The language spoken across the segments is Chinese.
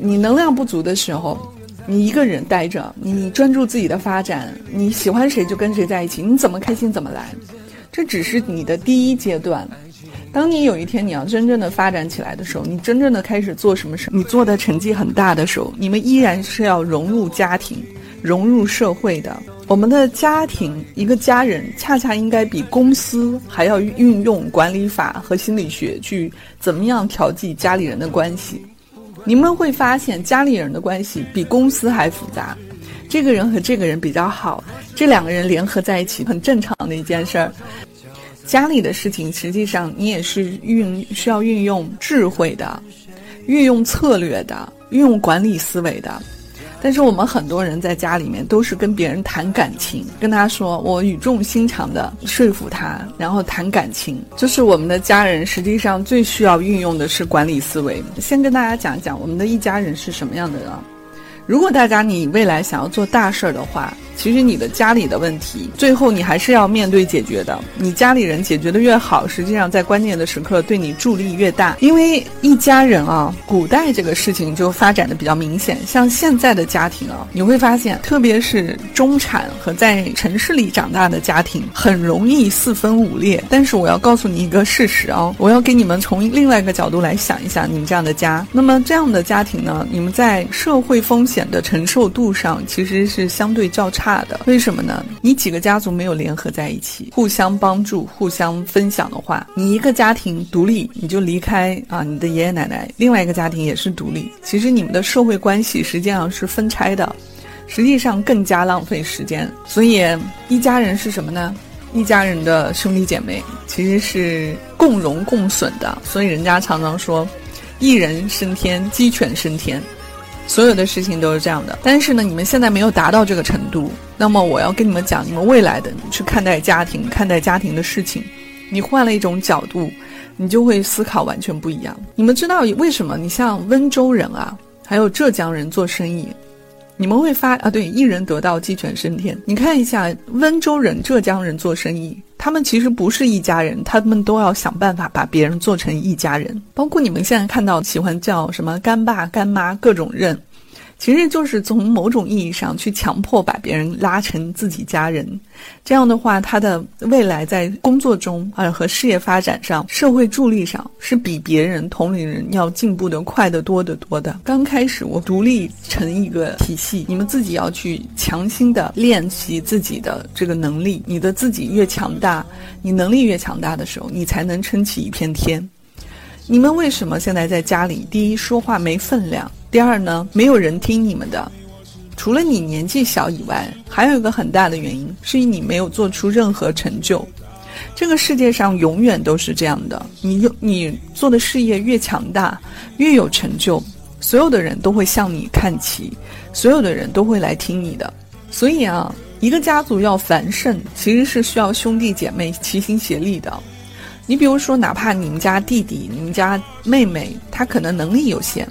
你能量不足的时候，你一个人待着，你专注自己的发展，你喜欢谁就跟谁在一起，你怎么开心怎么来，这只是你的第一阶段。当你有一天你要真正的发展起来的时候，你真正的开始做什么事，你做的成绩很大的时候，你们依然是要融入家庭、融入社会的。我们的家庭，一个家人，恰恰应该比公司还要运用管理法和心理学去怎么样调剂家里人的关系。你们会发现，家里人的关系比公司还复杂。这个人和这个人比较好，这两个人联合在一起，很正常的一件事儿。家里的事情，实际上你也是运需要运用智慧的，运用策略的，运用管理思维的。但是我们很多人在家里面都是跟别人谈感情，跟他说我语重心长的说服他，然后谈感情。就是我们的家人实际上最需要运用的是管理思维。先跟大家讲一讲我们的一家人是什么样的人。如果大家你未来想要做大事儿的话。其实你的家里的问题，最后你还是要面对解决的。你家里人解决的越好，实际上在关键的时刻对你助力越大。因为一家人啊，古代这个事情就发展的比较明显。像现在的家庭啊，你会发现，特别是中产和在城市里长大的家庭，很容易四分五裂。但是我要告诉你一个事实啊，我要给你们从另外一个角度来想一想，你们这样的家，那么这样的家庭呢，你们在社会风险的承受度上其实是相对较差。的，为什么呢？你几个家族没有联合在一起，互相帮助、互相分享的话，你一个家庭独立，你就离开啊，你的爷爷奶奶；另外一个家庭也是独立，其实你们的社会关系实际上是分拆的，实际上更加浪费时间。所以一家人是什么呢？一家人的兄弟姐妹其实是共荣共损的。所以人家常常说，一人升天，鸡犬升天。所有的事情都是这样的，但是呢，你们现在没有达到这个程度。那么我要跟你们讲，你们未来的去看待家庭、看待家庭的事情，你换了一种角度，你就会思考完全不一样。你们知道为什么？你像温州人啊，还有浙江人做生意，你们会发啊，对，一人得道鸡犬升天。你看一下温州人、浙江人做生意，他们其实不是一家人，他们都要想办法把别人做成一家人。包括你们现在看到喜欢叫什么干爸干妈，各种认。其实就是从某种意义上去强迫把别人拉成自己家人，这样的话，他的未来在工作中啊和事业发展上、社会助力上是比别人同龄人要进步的快得多得多的。刚开始我独立成一个体系，你们自己要去强行的练习自己的这个能力。你的自己越强大，你能力越强大的时候，你才能撑起一片天。你们为什么现在在家里？第一，说话没分量。第二呢，没有人听你们的，除了你年纪小以外，还有一个很大的原因是你没有做出任何成就。这个世界上永远都是这样的，你有你做的事业越强大，越有成就，所有的人都会向你看齐，所有的人都会来听你的。所以啊，一个家族要繁盛，其实是需要兄弟姐妹齐心协力的。你比如说，哪怕你们家弟弟、你们家妹妹，他可能能力有限。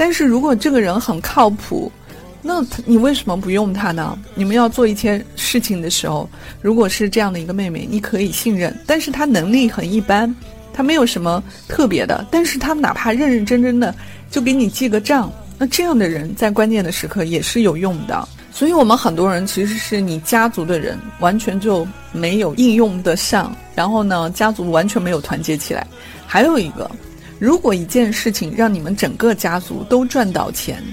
但是如果这个人很靠谱，那你为什么不用他呢？你们要做一些事情的时候，如果是这样的一个妹妹，你可以信任，但是她能力很一般，她没有什么特别的，但是她哪怕认认真真的就给你记个账，那这样的人在关键的时刻也是有用的。所以我们很多人其实是你家族的人完全就没有应用得上，然后呢，家族完全没有团结起来。还有一个。如果一件事情让你们整个家族都赚到钱，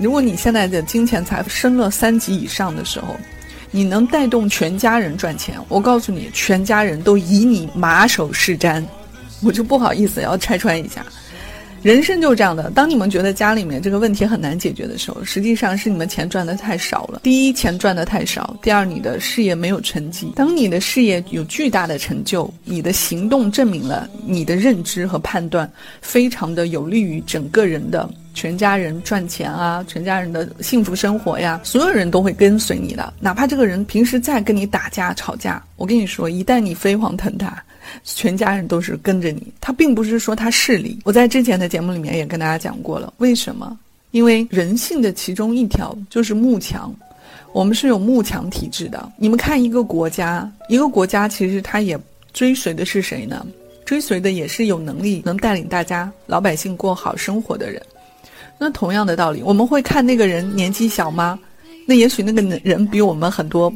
如果你现在的金钱财富升了三级以上的时候，你能带动全家人赚钱，我告诉你，全家人都以你马首是瞻，我就不好意思要拆穿一下。人生就是这样的。当你们觉得家里面这个问题很难解决的时候，实际上是你们钱赚的太少了。第一，钱赚的太少；第二，你的事业没有成绩。当你的事业有巨大的成就，你的行动证明了你的认知和判断非常的有利于整个人的全家人赚钱啊，全家人的幸福生活呀，所有人都会跟随你的。哪怕这个人平时再跟你打架吵架，我跟你说，一旦你飞黄腾达。全家人都是跟着你，他并不是说他势利。我在之前的节目里面也跟大家讲过了，为什么？因为人性的其中一条就是慕强，我们是有慕强体质的。你们看一个国家，一个国家其实它也追随的是谁呢？追随的也是有能力能带领大家老百姓过好生活的人。那同样的道理，我们会看那个人年纪小吗？那也许那个人比我们很多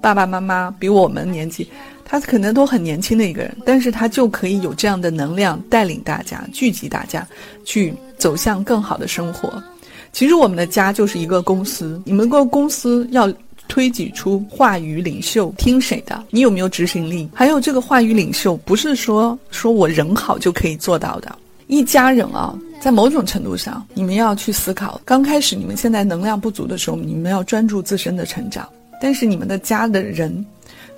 爸爸妈妈比我们年纪。他可能都很年轻的一个人，但是他就可以有这样的能量带领大家聚集大家，去走向更好的生活。其实我们的家就是一个公司，你们个公司要推举出话语领袖，听谁的？你有没有执行力？还有这个话语领袖，不是说说我人好就可以做到的。一家人啊，在某种程度上，你们要去思考。刚开始你们现在能量不足的时候，你们要专注自身的成长，但是你们的家的人。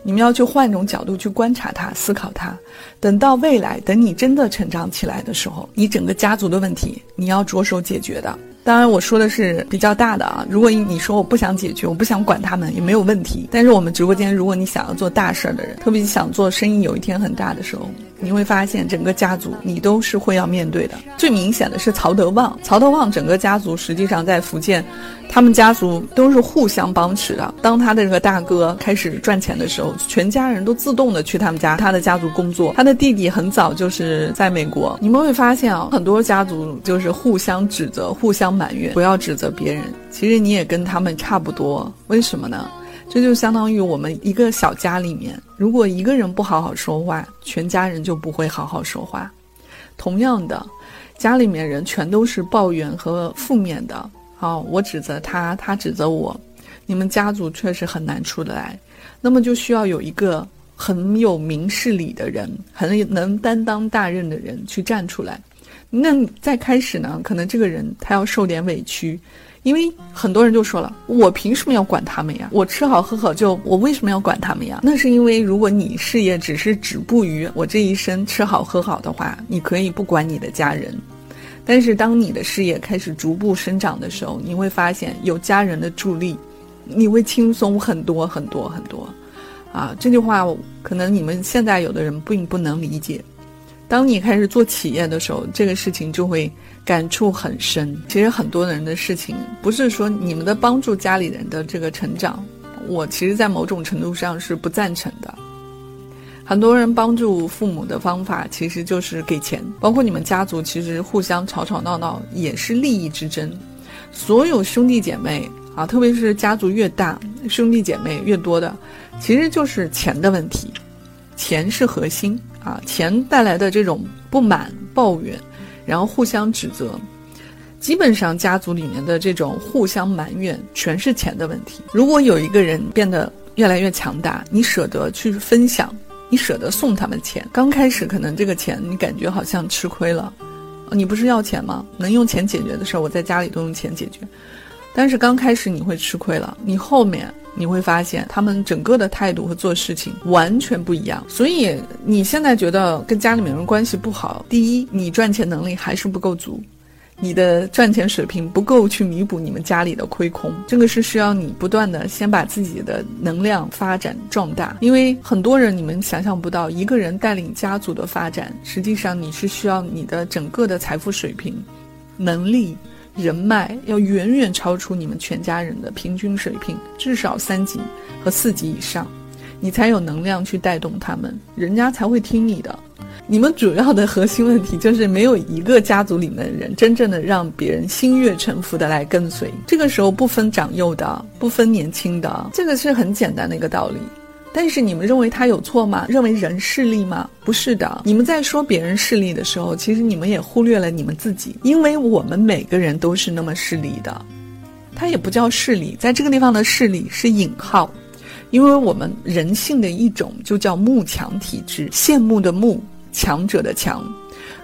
你们要去换一种角度去观察他、思考他。等到未来，等你真的成长起来的时候，你整个家族的问题，你要着手解决的。当然，我说的是比较大的啊。如果你说我不想解决，我不想管他们，也没有问题。但是我们直播间，如果你想要做大事儿的人，特别想做生意，有一天很大的时候，你会发现整个家族你都是会要面对的。最明显的是曹德旺，曹德旺整个家族实际上在福建。他们家族都是互相帮持的。当他的这个大哥开始赚钱的时候，全家人都自动的去他们家，他的家族工作。他的弟弟很早就是在美国。你们会发现啊，很多家族就是互相指责、互相埋怨。不要指责别人，其实你也跟他们差不多。为什么呢？这就相当于我们一个小家里面，如果一个人不好好说话，全家人就不会好好说话。同样的，家里面人全都是抱怨和负面的。好，我指责他，他指责我，你们家族确实很难出得来，那么就需要有一个很有明事理的人，很能担当大任的人去站出来。那再开始呢，可能这个人他要受点委屈，因为很多人就说了，我凭什么要管他们呀？我吃好喝好就，我为什么要管他们呀？那是因为如果你事业只是止步于我这一生吃好喝好的话，你可以不管你的家人。但是，当你的事业开始逐步生长的时候，你会发现有家人的助力，你会轻松很多很多很多。啊，这句话可能你们现在有的人并不能理解。当你开始做企业的时候，这个事情就会感触很深。其实很多人的事情，不是说你们的帮助家里人的这个成长，我其实，在某种程度上是不赞成的。很多人帮助父母的方法其实就是给钱，包括你们家族其实互相吵吵闹闹也是利益之争。所有兄弟姐妹啊，特别是家族越大，兄弟姐妹越多的，其实就是钱的问题，钱是核心啊，钱带来的这种不满、抱怨，然后互相指责，基本上家族里面的这种互相埋怨，全是钱的问题。如果有一个人变得越来越强大，你舍得去分享。你舍得送他们钱，刚开始可能这个钱你感觉好像吃亏了，你不是要钱吗？能用钱解决的事儿，我在家里都用钱解决。但是刚开始你会吃亏了，你后面你会发现他们整个的态度和做事情完全不一样。所以你现在觉得跟家里面人关系不好，第一，你赚钱能力还是不够足。你的赚钱水平不够去弥补你们家里的亏空，这个是需要你不断的先把自己的能量发展壮大。因为很多人你们想象不到，一个人带领家族的发展，实际上你是需要你的整个的财富水平、能力、人脉要远远超出你们全家人的平均水平，至少三级和四级以上，你才有能量去带动他们，人家才会听你的。你们主要的核心问题就是没有一个家族里面的人真正的让别人心悦诚服的来跟随。这个时候不分长幼的，不分年轻的，这个是很简单的一个道理。但是你们认为他有错吗？认为人势利吗？不是的。你们在说别人势利的时候，其实你们也忽略了你们自己，因为我们每个人都是那么势利的。他也不叫势利，在这个地方的势利是引号，因为我们人性的一种就叫慕强体质，羡慕的慕。强者的强，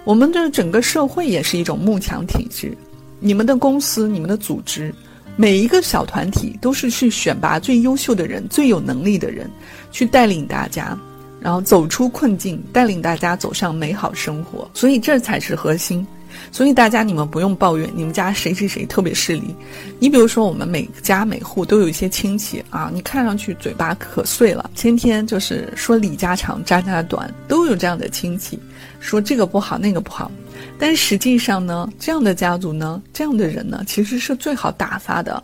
我们的整个社会也是一种慕强体质，你们的公司、你们的组织，每一个小团体都是去选拔最优秀的人、最有能力的人，去带领大家，然后走出困境，带领大家走上美好生活。所以这才是核心。所以大家你们不用抱怨你们家谁谁谁特别势利。你比如说我们每家每户都有一些亲戚啊，你看上去嘴巴可碎了，天天就是说李家长张家短，都有这样的亲戚，说这个不好那个不好。但实际上呢，这样的家族呢，这样的人呢，其实是最好打发的。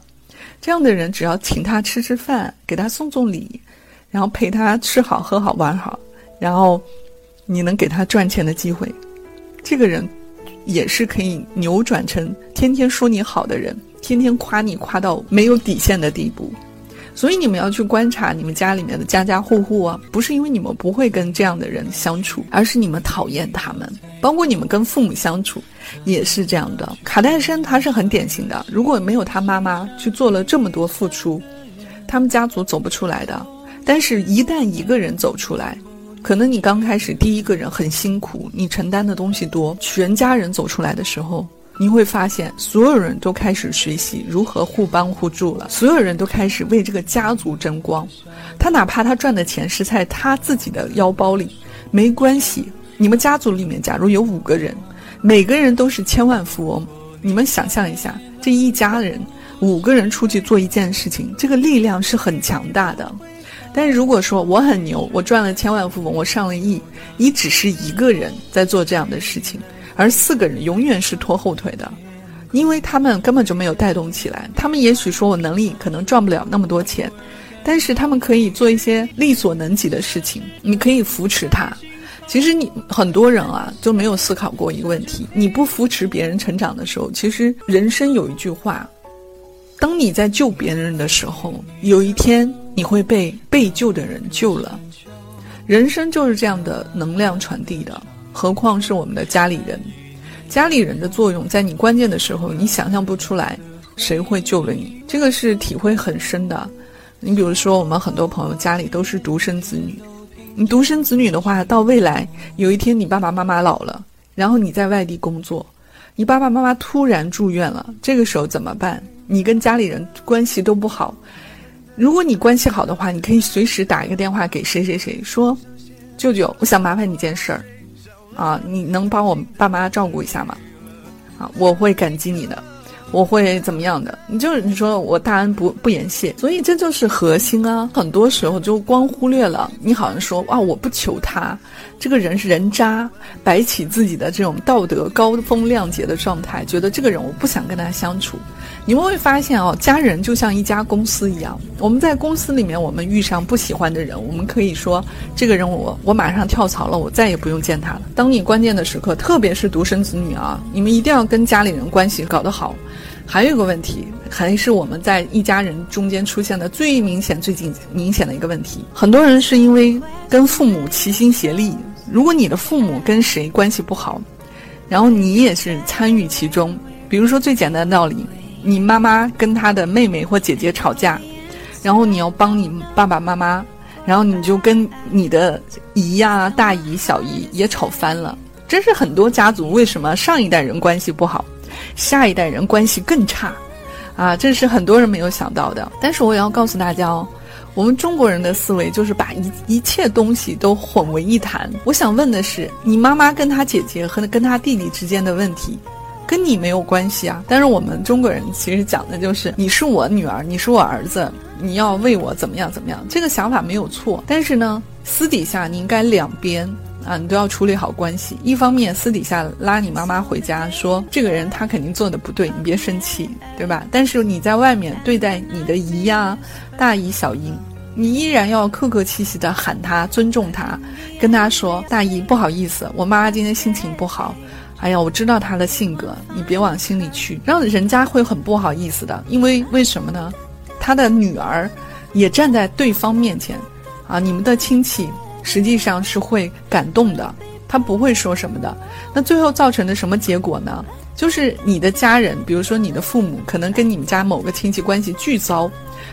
这样的人只要请他吃吃饭，给他送送礼，然后陪他吃好喝好玩好，然后你能给他赚钱的机会，这个人。也是可以扭转成天天说你好的人，天天夸你夸到没有底线的地步。所以你们要去观察你们家里面的家家户户啊，不是因为你们不会跟这样的人相处，而是你们讨厌他们。包括你们跟父母相处也是这样的。卡戴珊他是很典型的，如果没有他妈妈去做了这么多付出，他们家族走不出来的。但是，一旦一个人走出来，可能你刚开始第一个人很辛苦，你承担的东西多，全家人走出来的时候，你会发现所有人都开始学习如何互帮互助了，所有人都开始为这个家族争光。他哪怕他赚的钱是在他自己的腰包里，没关系。你们家族里面假如有五个人，每个人都是千万富翁，你们想象一下，这一家人五个人出去做一件事情，这个力量是很强大的。但是如果说我很牛，我赚了千万富翁，我上了亿，你只是一个人在做这样的事情，而四个人永远是拖后腿的，因为他们根本就没有带动起来。他们也许说我能力可能赚不了那么多钱，但是他们可以做一些力所能及的事情，你可以扶持他。其实你很多人啊就没有思考过一个问题：你不扶持别人成长的时候，其实人生有一句话。当你在救别人的时候，有一天你会被被救的人救了。人生就是这样的能量传递的，何况是我们的家里人。家里人的作用，在你关键的时候，你想象不出来谁会救了你。这个是体会很深的。你比如说，我们很多朋友家里都是独生子女，你独生子女的话，到未来有一天你爸爸妈妈老了，然后你在外地工作，你爸爸妈妈突然住院了，这个时候怎么办？你跟家里人关系都不好，如果你关系好的话，你可以随时打一个电话给谁谁谁，说：“舅舅，我想麻烦你件事儿，啊，你能帮我爸妈照顾一下吗？啊，我会感激你的。”我会怎么样的？你就是你说我大恩不不言谢，所以这就是核心啊。很多时候就光忽略了，你好像说啊，我不求他，这个人是人渣，摆起自己的这种道德高风亮节的状态，觉得这个人我不想跟他相处。你们会发现哦，家人就像一家公司一样，我们在公司里面，我们遇上不喜欢的人，我们可以说这个人我我马上跳槽了，我再也不用见他了。当你关键的时刻，特别是独生子女啊，你们一定要跟家里人关系搞得好。还有一个问题，还是我们在一家人中间出现的最明显、最近明显的一个问题。很多人是因为跟父母齐心协力。如果你的父母跟谁关系不好，然后你也是参与其中，比如说最简单的道理，你妈妈跟她的妹妹或姐姐吵架，然后你要帮你爸爸妈妈，然后你就跟你的姨呀、大姨、小姨也吵翻了。这是很多家族为什么上一代人关系不好。下一代人关系更差，啊，这是很多人没有想到的。但是我也要告诉大家哦，我们中国人的思维就是把一一切东西都混为一谈。我想问的是，你妈妈跟她姐姐和跟她弟弟之间的问题，跟你没有关系啊。但是我们中国人其实讲的就是，你是我女儿，你是我儿子，你要为我怎么样怎么样。这个想法没有错，但是呢，私底下你应该两边。啊，你都要处理好关系。一方面私底下拉你妈妈回家，说这个人他肯定做的不对，你别生气，对吧？但是你在外面对待你的姨呀、大姨、小姨，你依然要客客气气的喊她，尊重她，跟她说：“大姨，不好意思，我妈妈今天心情不好。哎呀，我知道她的性格，你别往心里去，让人家会很不好意思的。因为为什么呢？他的女儿也站在对方面前，啊，你们的亲戚。”实际上是会感动的，他不会说什么的。那最后造成的什么结果呢？就是你的家人，比如说你的父母，可能跟你们家某个亲戚关系巨糟，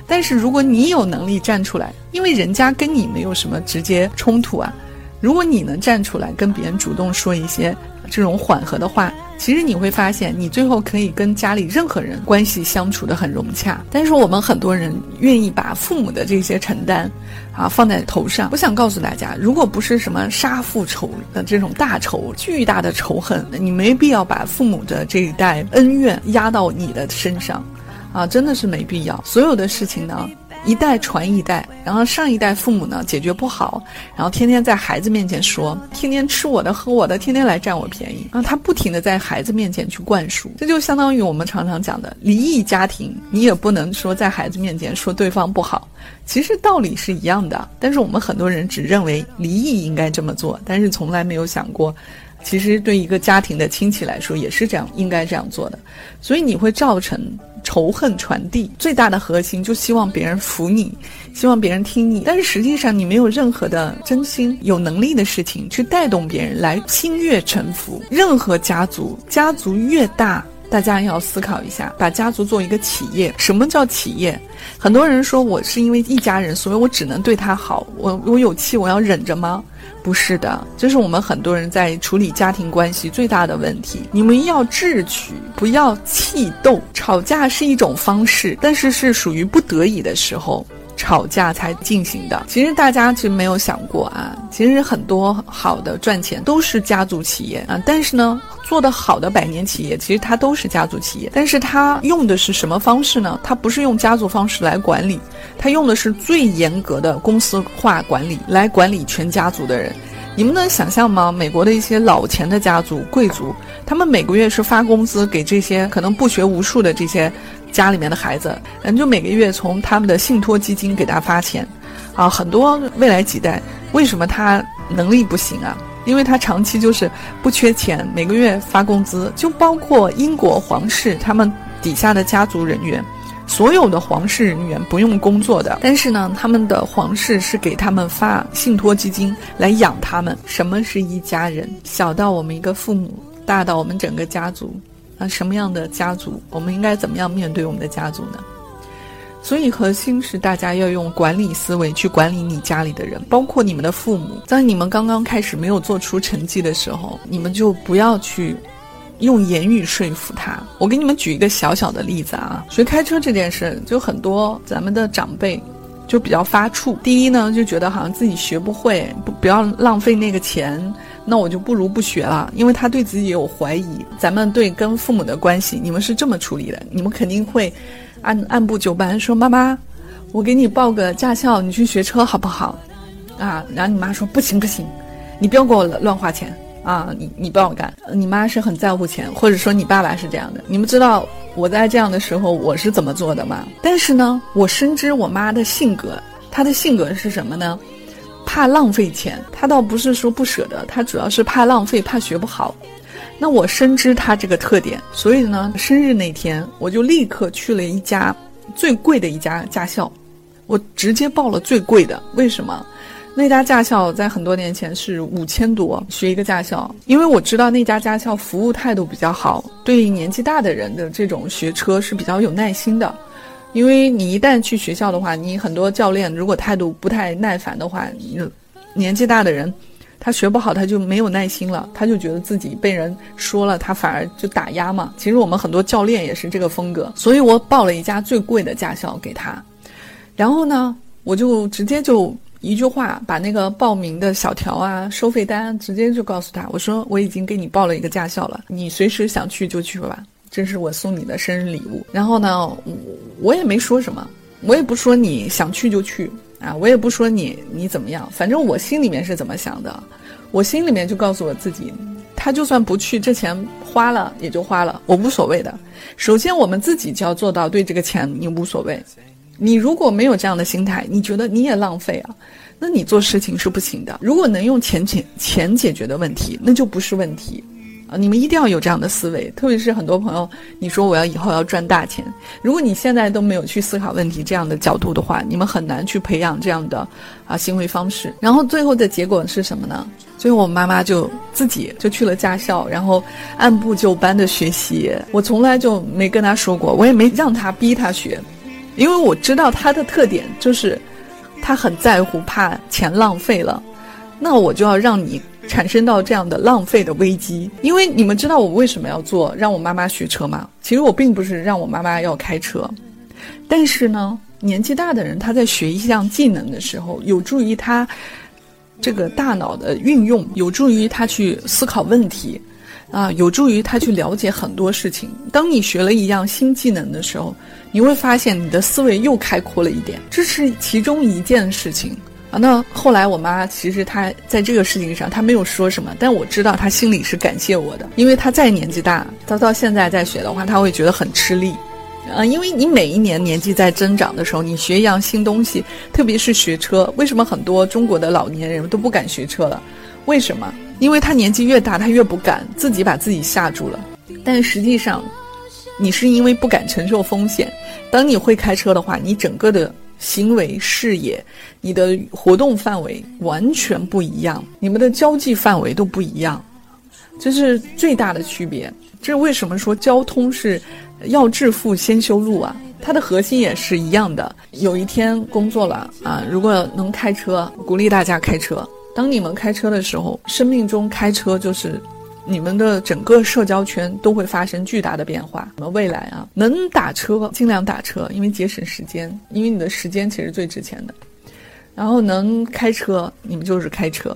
但是如果你有能力站出来，因为人家跟你没有什么直接冲突啊，如果你能站出来跟别人主动说一些这种缓和的话，其实你会发现，你最后可以跟家里任何人关系相处的很融洽。但是我们很多人愿意把父母的这些承担，啊放在头上。我想告诉大家，如果不是什么杀父仇的这种大仇、巨大的仇恨，你没必要把父母的这一代恩怨压到你的身上，啊，真的是没必要。所有的事情呢。一代传一代，然后上一代父母呢解决不好，然后天天在孩子面前说，天天吃我的喝我的，天天来占我便宜，然后他不停的在孩子面前去灌输，这就相当于我们常常讲的离异家庭，你也不能说在孩子面前说对方不好，其实道理是一样的，但是我们很多人只认为离异应该这么做，但是从来没有想过。其实对一个家庭的亲戚来说也是这样，应该这样做的，所以你会造成仇恨传递。最大的核心就希望别人服你，希望别人听你，但是实际上你没有任何的真心、有能力的事情去带动别人来心悦诚服。任何家族，家族越大。大家要思考一下，把家族做一个企业。什么叫企业？很多人说我是因为一家人，所以我只能对他好。我我有气，我要忍着吗？不是的，这是我们很多人在处理家庭关系最大的问题。你们要智取，不要气斗。吵架是一种方式，但是是属于不得已的时候。吵架才进行的，其实大家其实没有想过啊，其实很多好的赚钱都是家族企业啊，但是呢，做的好的百年企业其实它都是家族企业，但是它用的是什么方式呢？它不是用家族方式来管理，它用的是最严格的公司化管理来管理全家族的人。你们能想象吗？美国的一些老钱的家族、贵族，他们每个月是发工资给这些可能不学无术的这些。家里面的孩子，人就每个月从他们的信托基金给他发钱，啊，很多未来几代为什么他能力不行啊？因为他长期就是不缺钱，每个月发工资，就包括英国皇室他们底下的家族人员，所有的皇室人员不用工作的，但是呢，他们的皇室是给他们发信托基金来养他们。什么是一家人？小到我们一个父母，大到我们整个家族。那什么样的家族，我们应该怎么样面对我们的家族呢？所以核心是大家要用管理思维去管理你家里的人，包括你们的父母。在你们刚刚开始没有做出成绩的时候，你们就不要去用言语说服他。我给你们举一个小小的例子啊，学开车这件事，就很多咱们的长辈。就比较发怵。第一呢，就觉得好像自己学不会，不不要浪费那个钱，那我就不如不学了。因为他对自己有怀疑。咱们对跟父母的关系，你们是这么处理的？你们肯定会按按部就班说：“妈妈，我给你报个驾校，你去学车好不好？”啊，然后你妈说：“不行不行，你不要给我乱花钱。”啊，你你不要干，你妈是很在乎钱，或者说你爸爸是这样的。你们知道我在这样的时候我是怎么做的吗？但是呢，我深知我妈的性格，她的性格是什么呢？怕浪费钱，他倒不是说不舍得，他主要是怕浪费，怕学不好。那我深知他这个特点，所以呢，生日那天我就立刻去了一家最贵的一家驾校，我直接报了最贵的。为什么？那家驾校在很多年前是五千多学一个驾校，因为我知道那家驾校服务态度比较好，对年纪大的人的这种学车是比较有耐心的。因为你一旦去学校的话，你很多教练如果态度不太耐烦的话，你年纪大的人他学不好，他就没有耐心了，他就觉得自己被人说了，他反而就打压嘛。其实我们很多教练也是这个风格，所以我报了一家最贵的驾校给他，然后呢，我就直接就。一句话，把那个报名的小条啊、收费单直接就告诉他，我说我已经给你报了一个驾校了，你随时想去就去吧，这是我送你的生日礼物。然后呢，我我也没说什么，我也不说你想去就去啊，我也不说你你怎么样，反正我心里面是怎么想的，我心里面就告诉我自己，他就算不去，这钱花了也就花了，我无所谓的。首先，我们自己就要做到对这个钱你无所谓。你如果没有这样的心态，你觉得你也浪费啊？那你做事情是不行的。如果能用钱钱钱解决的问题，那就不是问题，啊！你们一定要有这样的思维。特别是很多朋友，你说我要以后要赚大钱，如果你现在都没有去思考问题这样的角度的话，你们很难去培养这样的啊行为方式。然后最后的结果是什么呢？最后我妈妈就自己就去了驾校，然后按部就班的学习。我从来就没跟她说过，我也没让她逼她学。因为我知道他的特点就是，他很在乎，怕钱浪费了，那我就要让你产生到这样的浪费的危机。因为你们知道我为什么要做让我妈妈学车吗？其实我并不是让我妈妈要开车，但是呢，年纪大的人他在学一项技能的时候，有助于他这个大脑的运用，有助于他去思考问题。啊，有助于他去了解很多事情。当你学了一样新技能的时候，你会发现你的思维又开阔了一点。这是其中一件事情啊。那后来我妈其实她在这个事情上她没有说什么，但我知道她心里是感谢我的，因为她再年纪大，她到现在再学的话，她会觉得很吃力。啊，因为你每一年年纪在增长的时候，你学一样新东西，特别是学车，为什么很多中国的老年人都不敢学车了？为什么？因为他年纪越大，他越不敢自己把自己吓住了。但实际上，你是因为不敢承受风险。当你会开车的话，你整个的行为视野、你的活动范围完全不一样，你们的交际范围都不一样，这是最大的区别。这为什么说交通是要致富先修路啊？它的核心也是一样的。有一天工作了啊，如果能开车，鼓励大家开车。当你们开车的时候，生命中开车就是你们的整个社交圈都会发生巨大的变化。我们未来啊，能打车尽量打车，因为节省时间，因为你的时间其实最值钱的。然后能开车，你们就是开车。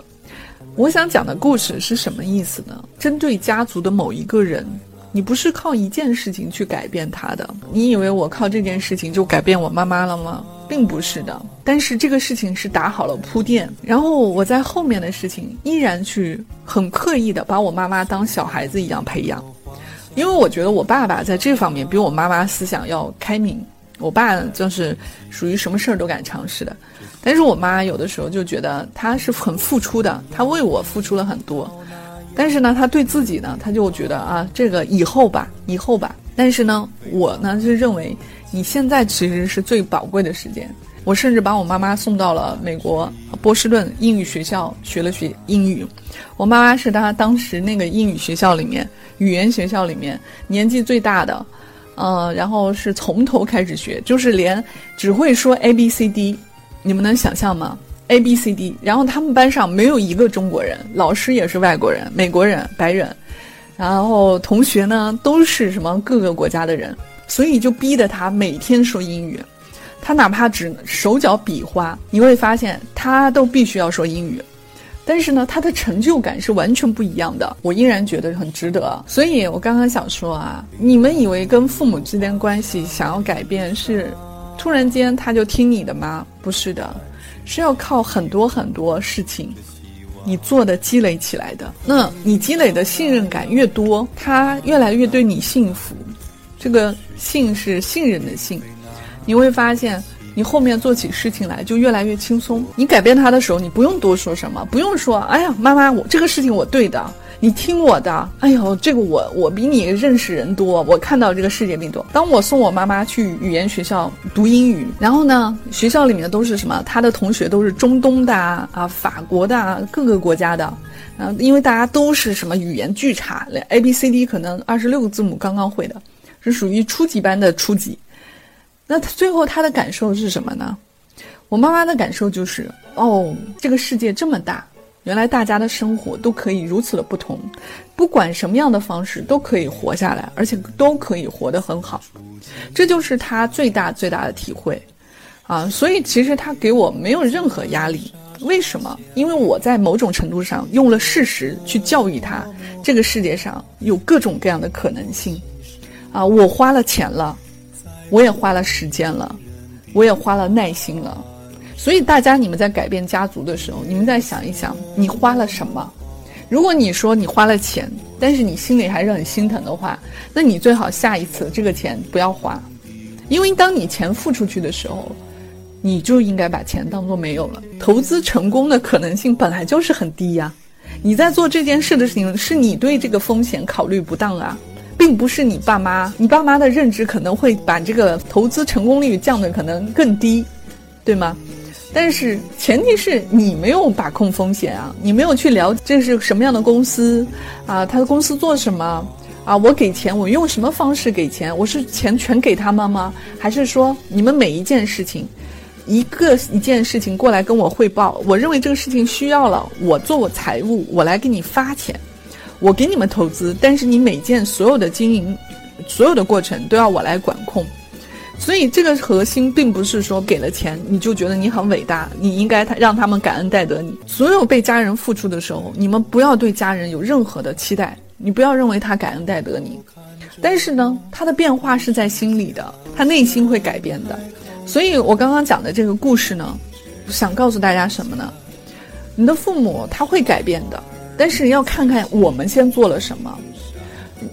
我想讲的故事是什么意思呢？针对家族的某一个人。你不是靠一件事情去改变他的，你以为我靠这件事情就改变我妈妈了吗？并不是的。但是这个事情是打好了铺垫，然后我在后面的事情依然去很刻意的把我妈妈当小孩子一样培养，因为我觉得我爸爸在这方面比我妈妈思想要开明。我爸就是属于什么事儿都敢尝试的，但是我妈有的时候就觉得他是很付出的，他为我付出了很多。但是呢，他对自己呢，他就觉得啊，这个以后吧，以后吧。但是呢，我呢就认为，你现在其实是最宝贵的时间。我甚至把我妈妈送到了美国波士顿英语学校学了学英语。我妈妈是她当时那个英语学校里面，语言学校里面年纪最大的，呃，然后是从头开始学，就是连只会说 A B C D，你们能想象吗？A B C D，然后他们班上没有一个中国人，老师也是外国人、美国人、白人，然后同学呢都是什么各个国家的人，所以就逼得他每天说英语，他哪怕只手脚比划，你会发现他都必须要说英语，但是呢，他的成就感是完全不一样的，我依然觉得很值得。所以我刚刚想说啊，你们以为跟父母之间关系想要改变是突然间他就听你的吗？不是的。是要靠很多很多事情，你做的积累起来的。那你积累的信任感越多，他越来越对你信服。这个“信”是信任的“信”，你会发现。你后面做起事情来就越来越轻松。你改变他的时候，你不用多说什么，不用说，哎呀，妈妈，我这个事情我对的，你听我的。哎呦，这个我我比你认识人多，我看到这个世界更多。当我送我妈妈去语言学校读英语，然后呢，学校里面都是什么？他的同学都是中东的啊，法国的啊，各个国家的，啊，因为大家都是什么语言巨差，A B C D 可能二十六个字母刚刚会的，是属于初级班的初级。那最后他的感受是什么呢？我妈妈的感受就是，哦，这个世界这么大，原来大家的生活都可以如此的不同，不管什么样的方式都可以活下来，而且都可以活得很好，这就是他最大最大的体会，啊，所以其实他给我没有任何压力，为什么？因为我在某种程度上用了事实去教育他，这个世界上有各种各样的可能性，啊，我花了钱了。我也花了时间了，我也花了耐心了，所以大家你们在改变家族的时候，你们再想一想，你花了什么？如果你说你花了钱，但是你心里还是很心疼的话，那你最好下一次这个钱不要花，因为当你钱付出去的时候，你就应该把钱当做没有了。投资成功的可能性本来就是很低呀，你在做这件事的事情，是你对这个风险考虑不当啊。并不是你爸妈，你爸妈的认知可能会把这个投资成功率降的可能更低，对吗？但是前提是你没有把控风险啊，你没有去了解这是什么样的公司啊，他的公司做什么啊？我给钱，我用什么方式给钱？我是钱全给他们吗？还是说你们每一件事情一个一件事情过来跟我汇报，我认为这个事情需要了，我做我财务，我来给你发钱，我给你们投资，但是你每件所有的经营，所有的过程都要我来管控。所以这个核心并不是说给了钱你就觉得你很伟大，你应该他让他们感恩戴德你。所有被家人付出的时候，你们不要对家人有任何的期待，你不要认为他感恩戴德你。但是呢，他的变化是在心里的，他内心会改变的。所以我刚刚讲的这个故事呢，想告诉大家什么呢？你的父母他会改变的，但是要看看我们先做了什么。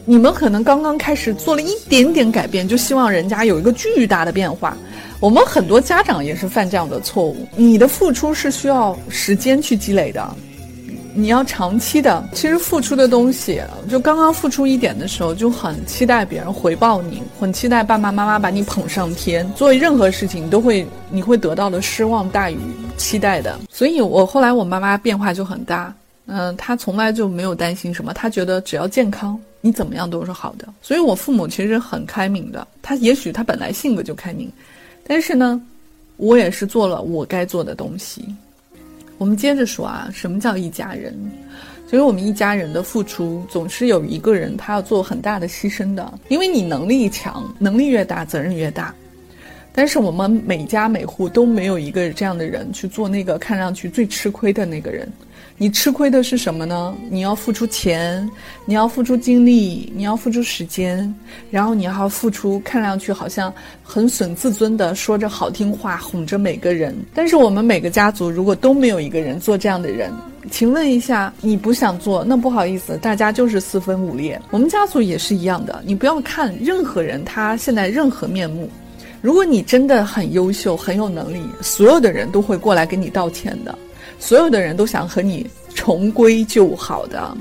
你们可能刚刚开始做了一点点改变，就希望人家有一个巨大的变化。我们很多家长也是犯这样的错误。你的付出是需要时间去积累的，你要长期的。其实付出的东西，就刚刚付出一点的时候，就很期待别人回报你，很期待爸爸妈妈把你捧上天。做任何事情，都会你会得到的失望大于期待的。所以我后来我妈妈变化就很大。嗯，她从来就没有担心什么，她觉得只要健康。你怎么样都是好的，所以我父母其实很开明的。他也许他本来性格就开明，但是呢，我也是做了我该做的东西。我们接着说啊，什么叫一家人？其实我们一家人的付出，总是有一个人他要做很大的牺牲的，因为你能力强，能力越大，责任越大。但是我们每家每户都没有一个这样的人去做那个看上去最吃亏的那个人。你吃亏的是什么呢？你要付出钱，你要付出精力，你要付出时间，然后你还要付出看上去好像很损自尊的说着好听话哄着每个人。但是我们每个家族如果都没有一个人做这样的人，请问一下，你不想做，那不好意思，大家就是四分五裂。我们家族也是一样的，你不要看任何人他现在任何面目，如果你真的很优秀很有能力，所有的人都会过来跟你道歉的。所有的人都想和你重归旧好的，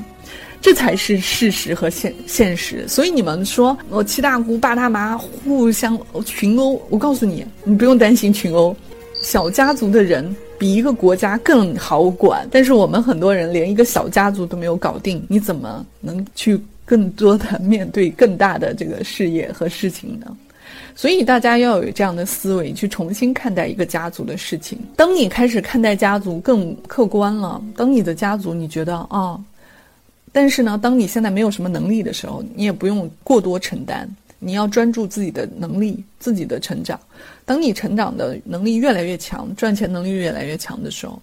这才是事实和现现实。所以你们说我七大姑八大妈互相群殴，我告诉你，你不用担心群殴。小家族的人比一个国家更好管，但是我们很多人连一个小家族都没有搞定，你怎么能去更多的面对更大的这个事业和事情呢？所以大家要有这样的思维去重新看待一个家族的事情。当你开始看待家族更客观了，当你的家族你觉得啊，但是呢，当你现在没有什么能力的时候，你也不用过多承担，你要专注自己的能力、自己的成长。当你成长的能力越来越强，赚钱能力越来越强的时候。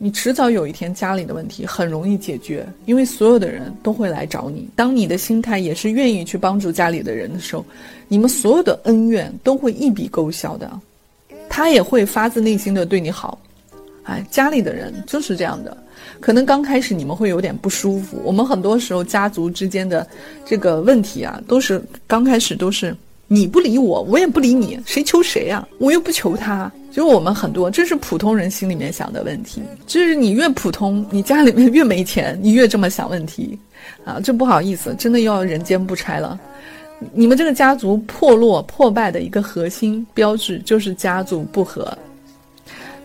你迟早有一天家里的问题很容易解决，因为所有的人都会来找你。当你的心态也是愿意去帮助家里的人的时候，你们所有的恩怨都会一笔勾销的，他也会发自内心的对你好。哎，家里的人就是这样的，可能刚开始你们会有点不舒服。我们很多时候家族之间的这个问题啊，都是刚开始都是。你不理我，我也不理你，谁求谁呀？我又不求他。就是我们很多，这是普通人心里面想的问题。就是你越普通，你家里面越没钱，你越这么想问题，啊，这不好意思，真的要人间不拆了。你们这个家族破落破败的一个核心标志就是家族不和，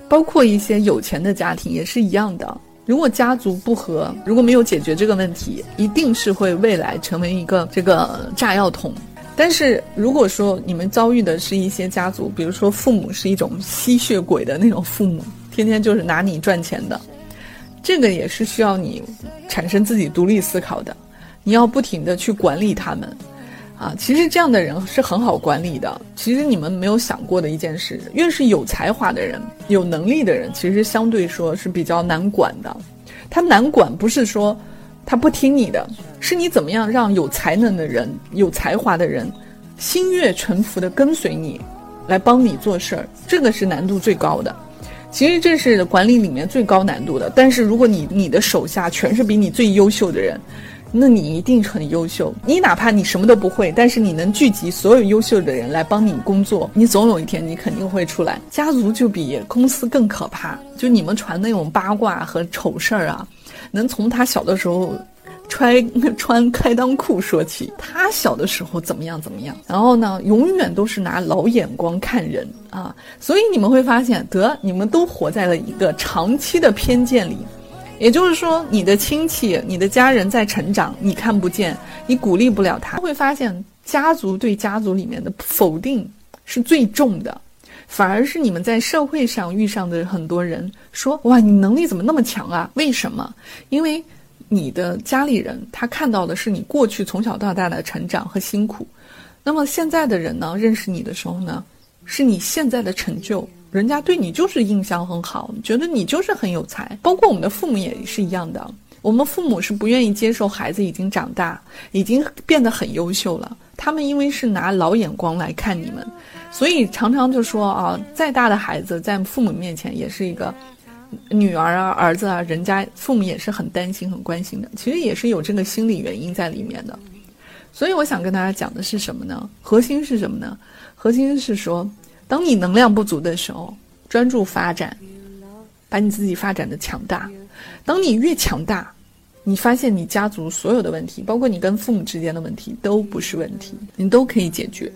包括一些有钱的家庭也是一样的。如果家族不和，如果没有解决这个问题，一定是会未来成为一个这个炸药桶。但是如果说你们遭遇的是一些家族，比如说父母是一种吸血鬼的那种父母，天天就是拿你赚钱的，这个也是需要你产生自己独立思考的。你要不停的去管理他们，啊，其实这样的人是很好管理的。其实你们没有想过的一件事，越是有才华的人、有能力的人，其实相对说是比较难管的。他难管不是说。他不听你的，是你怎么样让有才能的人、有才华的人心悦诚服地跟随你，来帮你做事儿，这个是难度最高的。其实这是管理里面最高难度的。但是如果你你的手下全是比你最优秀的人，那你一定很优秀。你哪怕你什么都不会，但是你能聚集所有优秀的人来帮你工作，你总有一天你肯定会出来。家族就比公司更可怕，就你们传那种八卦和丑事儿啊。能从他小的时候穿 穿开裆裤说起，他小的时候怎么样怎么样，然后呢，永远都是拿老眼光看人啊，所以你们会发现，得你们都活在了一个长期的偏见里，也就是说，你的亲戚、你的家人在成长，你看不见，你鼓励不了他，会发现家族对家族里面的否定是最重的。反而是你们在社会上遇上的很多人说：“哇，你能力怎么那么强啊？为什么？因为你的家里人他看到的是你过去从小到大的成长和辛苦。那么现在的人呢，认识你的时候呢，是你现在的成就，人家对你就是印象很好，觉得你就是很有才。包括我们的父母也是一样的，我们父母是不愿意接受孩子已经长大，已经变得很优秀了。他们因为是拿老眼光来看你们。”所以常常就说啊，再大的孩子在父母面前也是一个女儿啊、儿子啊，人家父母也是很担心、很关心的。其实也是有这个心理原因在里面的。所以我想跟大家讲的是什么呢？核心是什么呢？核心是说，当你能量不足的时候，专注发展，把你自己发展的强大。当你越强大，你发现你家族所有的问题，包括你跟父母之间的问题，都不是问题，你都可以解决。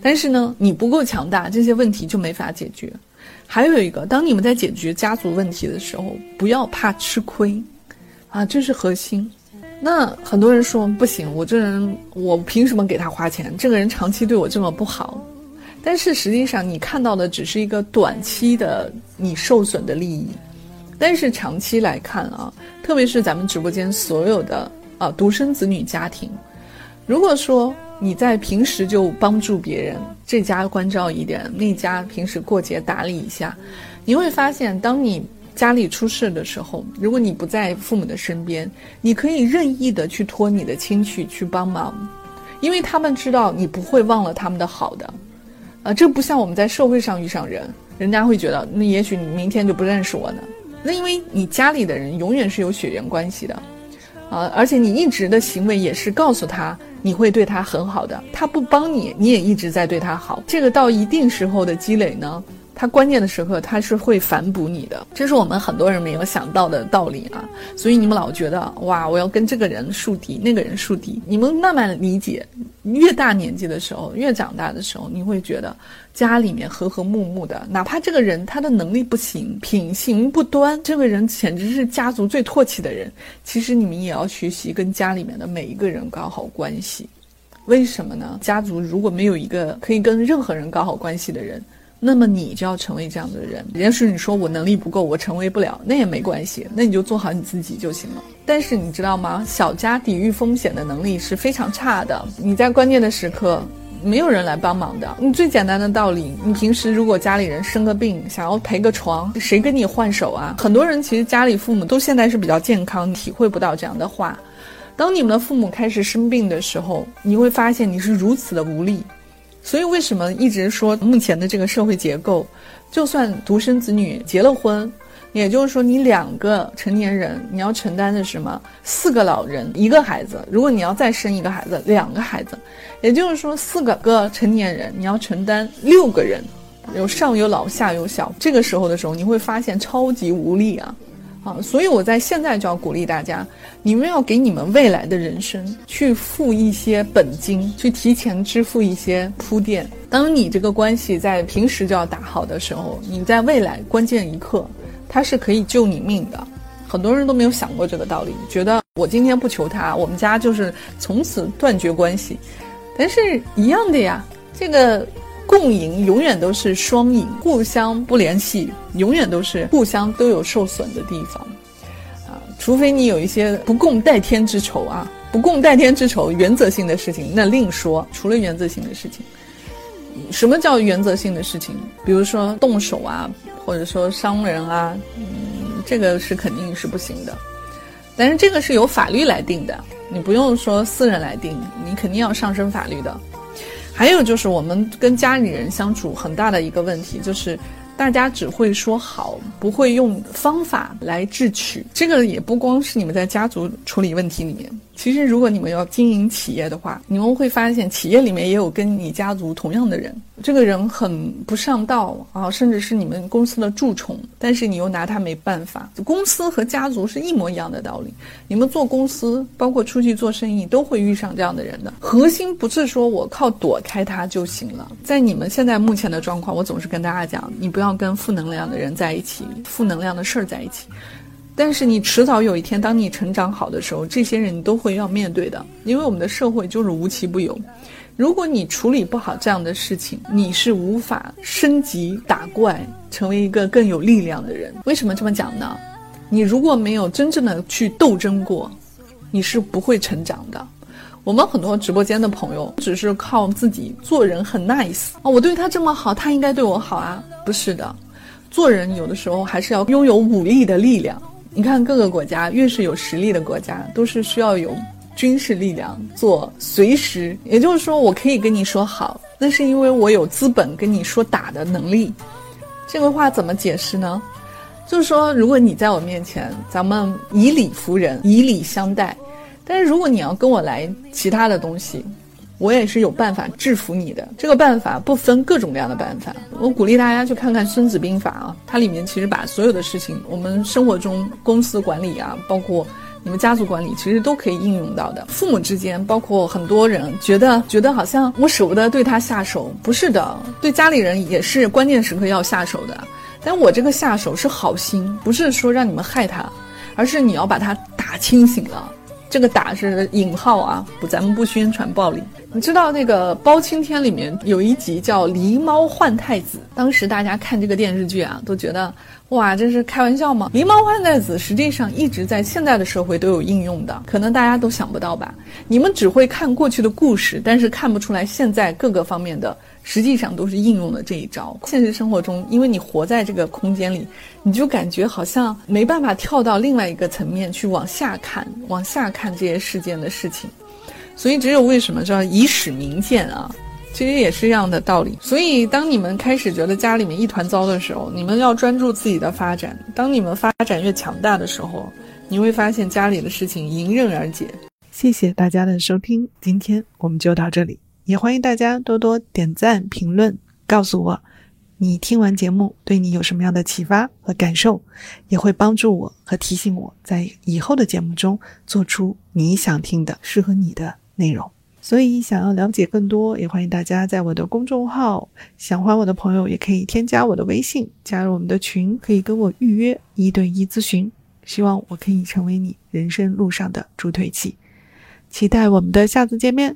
但是呢，你不够强大，这些问题就没法解决。还有一个，当你们在解决家族问题的时候，不要怕吃亏，啊，这是核心。那很多人说不行，我这人我凭什么给他花钱？这个人长期对我这么不好。但是实际上，你看到的只是一个短期的你受损的利益。但是长期来看啊，特别是咱们直播间所有的啊独生子女家庭，如果说。你在平时就帮助别人，这家关照一点，那家平时过节打理一下，你会发现，当你家里出事的时候，如果你不在父母的身边，你可以任意的去托你的亲戚去帮忙，因为他们知道你不会忘了他们的好的，啊，这不像我们在社会上遇上人，人家会觉得，那也许你明天就不认识我呢，那因为你家里的人永远是有血缘关系的。啊，而且你一直的行为也是告诉他你会对他很好的，他不帮你，你也一直在对他好。这个到一定时候的积累呢，他关键的时刻他是会反哺你的，这是我们很多人没有想到的道理啊。所以你们老觉得哇，我要跟这个人树敌，那个人树敌，你们慢慢理解，越大年纪的时候，越长大的时候，你会觉得。家里面和和睦睦的，哪怕这个人他的能力不行，品行不端，这个人简直是家族最唾弃的人。其实你们也要学习跟家里面的每一个人搞好关系。为什么呢？家族如果没有一个可以跟任何人搞好关系的人，那么你就要成为这样的人。也许你说我能力不够，我成为不了，那也没关系，那你就做好你自己就行了。但是你知道吗？小家抵御风险的能力是非常差的。你在关键的时刻。没有人来帮忙的。你最简单的道理，你平时如果家里人生个病，想要陪个床，谁跟你换手啊？很多人其实家里父母都现在是比较健康，体会不到这样的话。当你们的父母开始生病的时候，你会发现你是如此的无力。所以为什么一直说目前的这个社会结构，就算独生子女结了婚？也就是说，你两个成年人，你要承担的是什么？四个老人，一个孩子。如果你要再生一个孩子，两个孩子，也就是说，四个个成年人，你要承担六个人，有上有老下有小。这个时候的时候，你会发现超级无力啊！啊，所以我在现在就要鼓励大家，你们要给你们未来的人生去付一些本金，去提前支付一些铺垫。当你这个关系在平时就要打好的时候，你在未来关键一刻。它是可以救你命的，很多人都没有想过这个道理，觉得我今天不求他，我们家就是从此断绝关系。但是一样的呀，这个共赢永远都是双赢，互相不联系，永远都是互相都有受损的地方，啊，除非你有一些不共戴天之仇啊，不共戴天之仇，原则性的事情那另说。除了原则性的事情，什么叫原则性的事情？比如说动手啊。或者说伤人啊，嗯，这个是肯定是不行的，但是这个是由法律来定的，你不用说私人来定，你肯定要上升法律的。还有就是我们跟家里人相处很大的一个问题就是。大家只会说好，不会用方法来智取。这个也不光是你们在家族处理问题里面，其实如果你们要经营企业的话，你们会发现企业里面也有跟你家族同样的人。这个人很不上道啊，甚至是你们公司的蛀虫，但是你又拿他没办法。公司和家族是一模一样的道理。你们做公司，包括出去做生意，都会遇上这样的人的。核心不是说我靠躲开他就行了。在你们现在目前的状况，我总是跟大家讲，你不要。要跟负能量的人在一起，负能量的事儿在一起，但是你迟早有一天，当你成长好的时候，这些人你都会要面对的，因为我们的社会就是无奇不有，如果你处理不好这样的事情，你是无法升级打怪，成为一个更有力量的人。为什么这么讲呢？你如果没有真正的去斗争过，你是不会成长的。我们很多直播间的朋友只是靠自己做人很 nice 啊，我对他这么好，他应该对我好啊？不是的，做人有的时候还是要拥有武力的力量。你看各个国家，越是有实力的国家，都是需要有。军事力量做随时，也就是说，我可以跟你说好，那是因为我有资本跟你说打的能力。这个话怎么解释呢？就是说，如果你在我面前，咱们以理服人，以礼相待；但是如果你要跟我来其他的东西，我也是有办法制服你的。这个办法不分各种各样的办法。我鼓励大家去看看《孙子兵法》啊，它里面其实把所有的事情，我们生活中公司管理啊，包括。你们家族管理其实都可以应用到的。父母之间，包括很多人觉得觉得好像我舍不得对他下手，不是的，对家里人也是关键时刻要下手的。但我这个下手是好心，不是说让你们害他，而是你要把他打清醒了。这个打是引号啊，不，咱们不宣传暴力。你知道那个《包青天》里面有一集叫《狸猫换太子》，当时大家看这个电视剧啊，都觉得。哇，这是开玩笑吗？狸猫换太子实际上一直在现在的社会都有应用的，可能大家都想不到吧？你们只会看过去的故事，但是看不出来现在各个方面的实际上都是应用了这一招。现实生活中，因为你活在这个空间里，你就感觉好像没办法跳到另外一个层面去往下看，往下看这些事件的事情，所以只有为什么叫以史明鉴啊？其实也是一样的道理，所以当你们开始觉得家里面一团糟的时候，你们要专注自己的发展。当你们发展越强大的时候，你会发现家里的事情迎刃而解。谢谢大家的收听，今天我们就到这里，也欢迎大家多多点赞、评论，告诉我你听完节目对你有什么样的启发和感受，也会帮助我和提醒我在以后的节目中做出你想听的、适合你的内容。所以，想要了解更多，也欢迎大家在我的公众号想欢我的朋友，也可以添加我的微信，加入我们的群，可以跟我预约一对一咨询。希望我可以成为你人生路上的助推器，期待我们的下次见面。